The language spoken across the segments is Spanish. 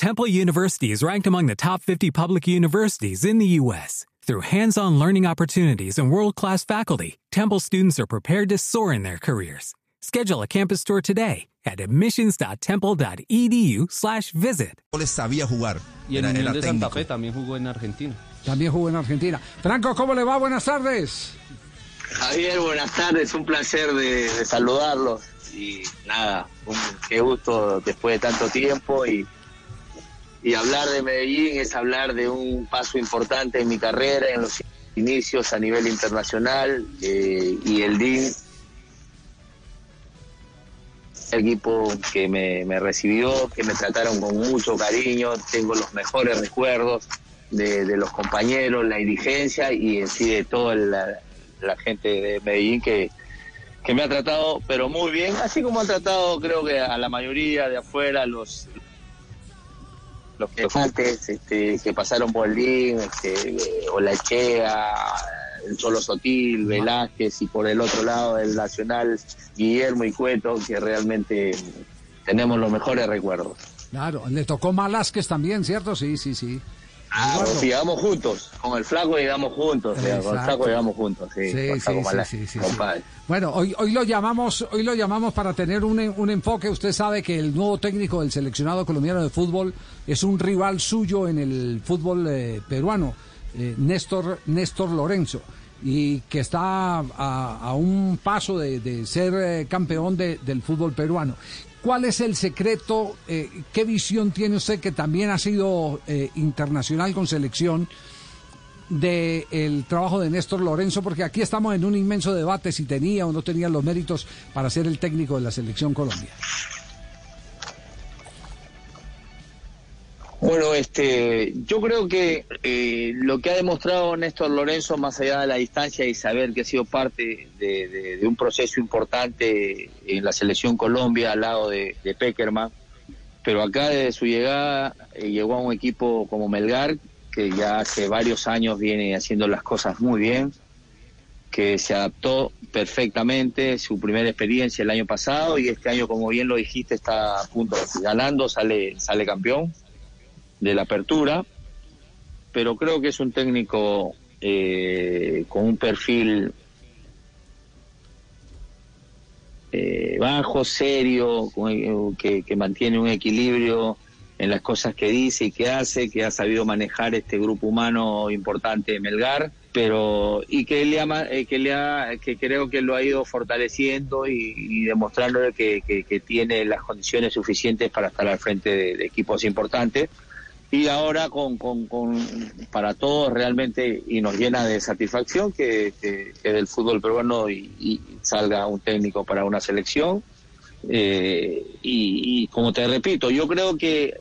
Temple University is ranked among the top 50 public universities in the U.S. Through hands-on learning opportunities and world-class faculty, Temple students are prepared to soar in their careers. Schedule a campus tour today at admissions.temple.edu/visit. les sabía jugar. Y el Era- Unión era de Santa. Fe también jugó en Argentina. También jugó en Argentina. Franco, ¿cómo le va? Buenas tardes. Javier, buenas tardes, un placer de, de saludarlos y nada, un, qué gusto después de tanto tiempo y, y hablar de Medellín es hablar de un paso importante en mi carrera, en los inicios a nivel internacional eh, y el DIN, equipo que me, recibió, que me trataron con mucho cariño, tengo los mejores recuerdos de, los compañeros, la dirigencia y en sí de toda la, la gente de Medellín que, que me ha tratado, pero muy bien, así como han tratado creo que a la mayoría de afuera, los los que antes, este, que pasaron por el DIN, este, Olachea, el Solo Sotil, Velázquez y por el otro lado el Nacional Guillermo y Cueto, que realmente tenemos los mejores recuerdos. Claro, le tocó Malásquez también, ¿cierto? Sí, sí, sí. Ah, llegamos juntos, con el flaco llegamos juntos, o sea, con el flaco llegamos juntos, sí, Sí, sí, Malá. Bueno, hoy, hoy lo llamamos, hoy lo llamamos para tener un, un enfoque. Usted sabe que el nuevo técnico del seleccionado colombiano de fútbol es un rival suyo en el fútbol eh, peruano, eh, Néstor, Néstor Lorenzo, y que está a, a un paso de, de ser eh, campeón de- del fútbol peruano. ¿Cuál es el secreto? eh, ¿Qué visión tiene usted que también ha sido eh, internacional con selección? del trabajo de Néstor Lorenzo, porque aquí estamos en un inmenso debate si tenía o no tenía los méritos para ser el técnico de la selección Colombia. Bueno, este, yo creo que eh, lo que ha demostrado Néstor Lorenzo, más allá de la distancia y saber que ha sido parte de, de- de un proceso importante en la selección Colombia al lado de, de Peckerman, pero acá desde su llegada eh, llegó a un equipo como Melgar, que ya hace varios años viene haciendo las cosas muy bien, que se adaptó perfectamente, su primera experiencia el año pasado y este año, como bien lo dijiste, está a punto ganando, sale, sale campeón de la apertura, pero creo que es un técnico eh, con un perfil eh, bajo, serio, eh, que, que mantiene un equilibrio en las cosas que dice y que hace, que ha sabido manejar este grupo humano importante de Melgar, pero y que le eh, que le ha, que creo que lo ha ido fortaleciendo y, y demostrándole que, tiene las condiciones suficientes para estar al frente de equipos importantes y ahora con, con, con- para todos realmente y nos llena de satisfacción que, que- del fútbol peruano y, y salga un técnico para una selección. Eh, y, y como te repito yo creo que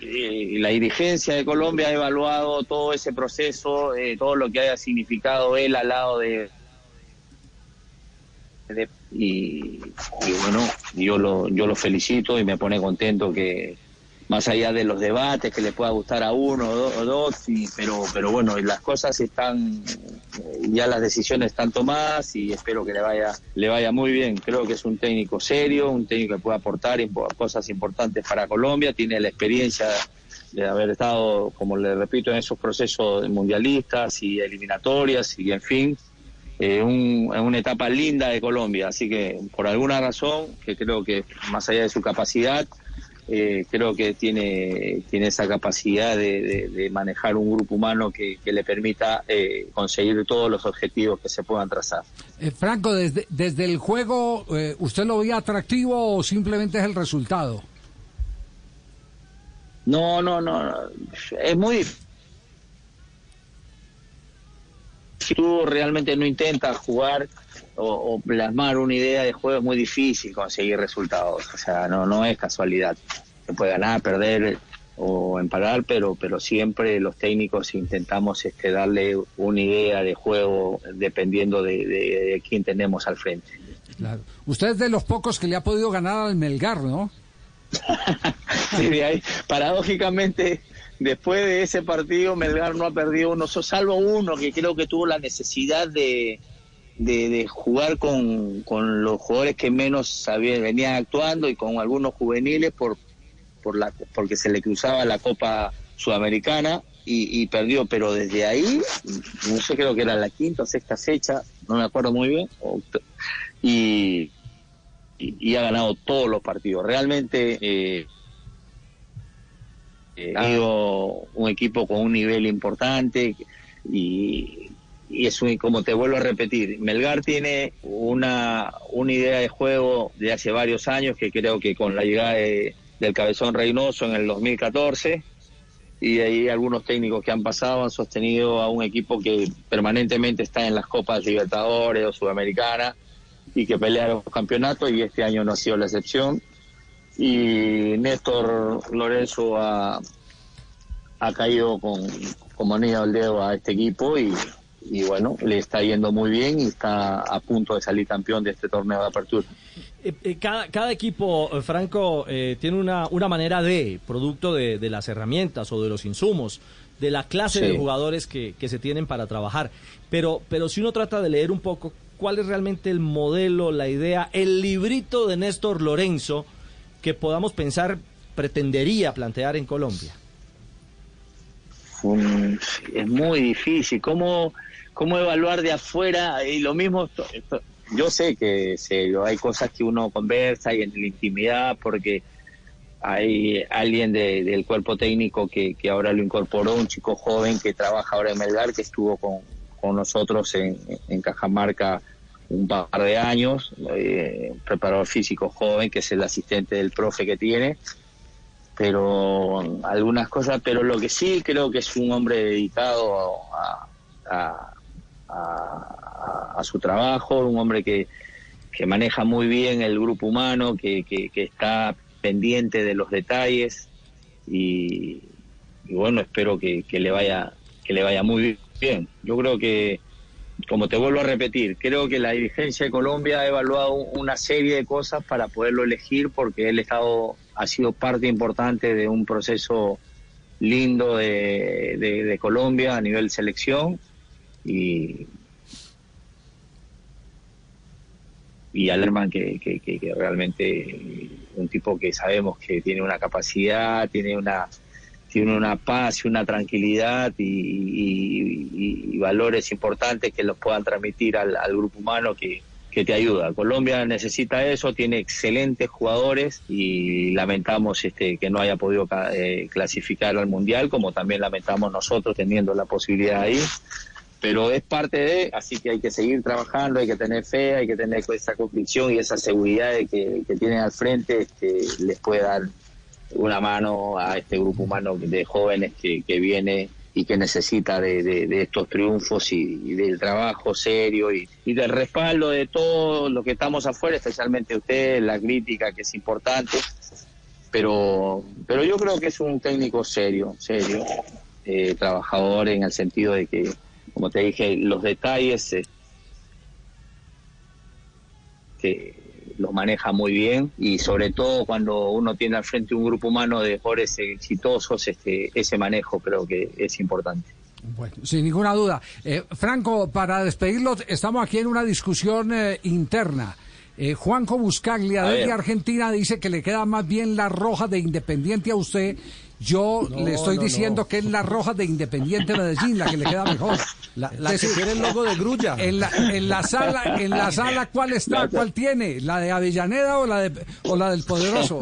eh, la dirigencia de Colombia ha evaluado todo ese proceso eh, todo lo que haya significado él al lado de, de- y, y bueno yo lo yo lo felicito y me pone contento que más allá de los debates que le pueda gustar a uno o, o dos, y, pero, pero bueno, las cosas están, eh, ya las decisiones están tomadas y espero que le vaya, le vaya muy bien. Creo que es un técnico serio, un técnico que puede aportar cosas importantes para Colombia, tiene la experiencia de haber estado, como le repito, en esos procesos mundialistas y eliminatorias y en fin, eh, un- en una etapa linda de Colombia. Así que por alguna razón, que creo que más allá de su capacidad, eh, creo que tiene, tiene esa capacidad de, de- de manejar un grupo humano que, que le permita eh, conseguir todos los objetivos que se puedan trazar. Eh, Franco, desde, desde el juego, eh, ¿usted lo veía atractivo o simplemente es el resultado? No, no, no, no. es muy. Si tú realmente no intentas jugar o, o plasmar una idea de juego, es muy difícil conseguir resultados. O sea, no, no es casualidad. Se puede ganar, perder o emparar, pero, pero siempre los técnicos intentamos este, darle una idea de juego dependiendo de, de- de quién tenemos al frente. Claro. Usted es de los pocos que le ha podido ganar al Melgar, ¿no? Sí, de ahí, paradójicamente, después de ese partido, Melgar no ha perdido uno, salvo uno que creo que tuvo la necesidad de, de, de jugar con, con los jugadores que menos sabían, venían actuando y con algunos juveniles por, por la, porque se le cruzaba la Copa Sudamericana y, perdió, pero desde ahí, no sé, creo que era la quinta o sexta fecha, no me acuerdo muy bien, y, y, ha ganado todos los partidos. Realmente eh, eh, ha sido un equipo con un nivel importante y, y es un, como te vuelvo a repetir, Melgar tiene una, una idea de juego de hace varios años que creo que con la llegada del Cabezón Reynoso en el 2014 y de ahí algunos técnicos que han pasado han sostenido a un equipo que permanentemente está en las Copas Libertadores o Sudamericana y que pelea los campeonatos y este año no ha sido la excepción. Y Néstor Lorenzo ha, ha caído con, como anillo al dedo a este equipo y, y bueno, le está yendo muy bien y está a punto de salir campeón de este torneo de apertura. Eh, eh, cada, cada equipo, eh, Franco, tiene una, una manera de, producto de, las herramientas o de los insumos, de la clase de jugadores que, que, se tienen para trabajar. Pero, pero si uno trata de leer un poco cuál es realmente el modelo, la idea, el librito de Néstor Lorenzo que podamos pensar pretendería plantear en Colombia. es muy difícil. ¿Cómo, ¿Cómo evaluar de afuera? Y lo mismo, yo sé que hay cosas que uno conversa y en la intimidad porque hay alguien del cuerpo técnico que, ahora lo incorporó, un chico joven que trabaja ahora en Melgar, que estuvo con, nosotros en, Cajamarca un par de años, eh, un preparador físico joven, que es el asistente del profe que tiene, pero algunas cosas, pero lo que sí creo que es un hombre dedicado a, su trabajo, un hombre que, que, maneja muy bien el grupo humano, que, que, está pendiente de los detalles y, bueno, espero que, le vaya que le vaya muy bien. Yo creo que, como te vuelvo a repetir, creo que la dirigencia de Colombia ha evaluado una serie de cosas para poderlo elegir porque el Estado ha sido parte importante de un proceso lindo de, de Colombia a nivel selección y, y Alerman que, que, que, realmente un tipo que sabemos que tiene una capacidad, tiene una tiene una paz y una tranquilidad y, valores importantes que los puedan transmitir al, grupo humano que, que te ayuda. Colombia necesita eso, tiene excelentes jugadores y lamentamos este que no haya podido eh, clasificar al mundial, como también lamentamos nosotros teniendo la posibilidad ahí pero es parte de, así que hay que seguir trabajando, hay que tener fe, hay que tener esa convicción y esa seguridad de que, que tienen al frente este, les puede dar una mano a este grupo humano de jóvenes que, que viene y que necesita de, de, estos triunfos y, del trabajo serio y, y, del respaldo de todos los que estamos afuera, especialmente ustedes, la crítica que es importante, pero, pero yo creo que es un técnico serio, serio, eh, trabajador en el sentido de que como te dije, los detalles eh, que los maneja muy bien y sobre todo cuando uno tiene al frente un grupo humano de jugadores exitosos, este, ese manejo creo que es importante. Bueno, sin ninguna duda. Eh, Franco, para despedirlo, estamos aquí en una discusión eh, interna. Juanjo Buscaglia, de Argentina, dice que le queda más bien la roja de Independiente a usted yo le estoy diciendo que es la roja de Independiente Medellín, la que le queda mejor. La, que quiere el logo de Grulla. En la, en la sala, en la sala, ¿cuál está? ¿Cuál tiene? ¿La de Avellaneda o la de o la del Poderoso?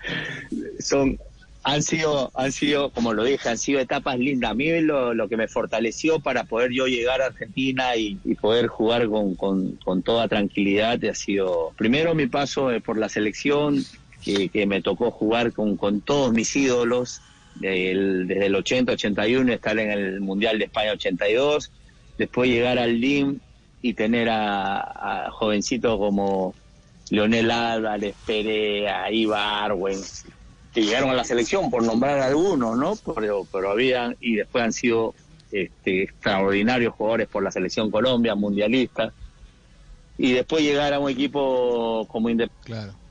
Son han sido, han sido, como lo dije, han sido etapas lindas. A mí lo, lo que me fortaleció para poder yo llegar a Argentina y, poder jugar con, con, con, toda tranquilidad ha sido, primero mi paso por la selección, que, me tocó jugar con, con todos mis ídolos, desde el 80, 81, estar en el Mundial de España 82, después llegar al LIM y tener a, jovencitos como Leonel Álvarez, Perea, Ibarwen, que llegaron a la selección por nombrar algunos, ¿no? Pero, pero habían, y después han sido este, extraordinarios jugadores por la selección Colombia, mundialistas. Y después llegar a un equipo como Independiente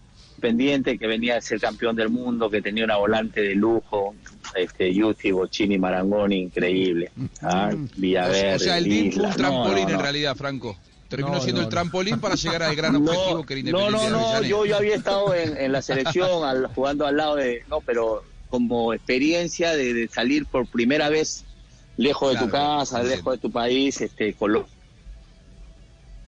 pendiente que venía de ser campeón del mundo, que tenía una volante de lujo, este Yuti, Bocini, Marangoni, increíble. ¿ah? Villaverde. O sea, el DIM fue un trampolín en realidad, Franco. terminó siendo el trampolín para llegar al gran objetivo que era Independiente No, no, no, yo, yo había estado en, la selección al, jugando al lado de, no, pero como experiencia de, salir por primera vez lejos de tu casa, lejos de tu país, este, con los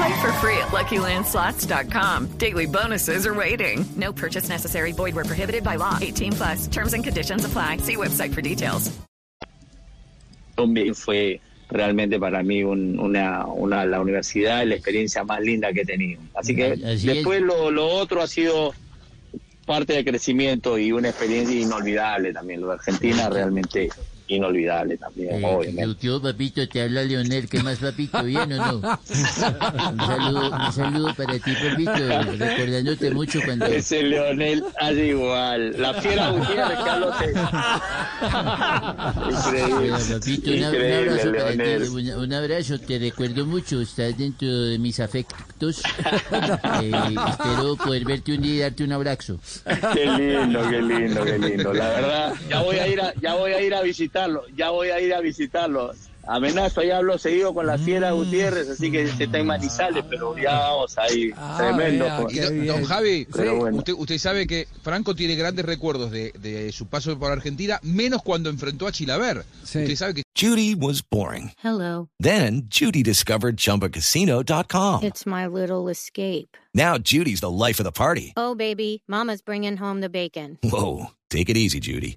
Play for free at LuckyLandSlots.com. Daily bonuses are waiting. No purchase necessary. Void where prohibited by law. 18 plus. Terms and conditions apply. See website for details. Fue realmente para mí un, una, una, la universidad la experiencia más linda que he tenido. Así que Así después lo, lo otro ha sido parte del crecimiento y una experiencia inolvidable también. Lo de Argentina realmente inolvidable también, eh, tío, papito, te habla Leonel, ¿qué más, papito? ¿Bien o no? Un saludo, un saludo para ti, papito, recordándote mucho cuando... Ese Leonel hace igual, la fiera Gutiérrez, Carlos. Increíble. papito, un, abrazo para ti, un, abrazo, te recuerdo mucho, estás dentro de mis afectos. Eh, espero poder verte un día y darte un abrazo. Qué lindo, qué lindo, qué lindo. La verdad, ya voy a ir a, ya voy a ir a visitar ya voy a ir a visitarlo. Amenazo, ya hablo seguido con la fiera mm. Gutiérrez, así que se está en Manizales, pero ya vamos ahí. Ah, tremendo. don, Javi, usted, sabe que Franco tiene grandes recuerdos de, su paso por Argentina, menos cuando enfrentó a Chilaver. Usted sabe que... Judy was boring. Hello. Then, Judy discovered ChumbaCasino.com. It's my little escape. Now, Judy's the life of the party. Oh, baby, mama's bringing home the bacon. Whoa, take it easy, Judy.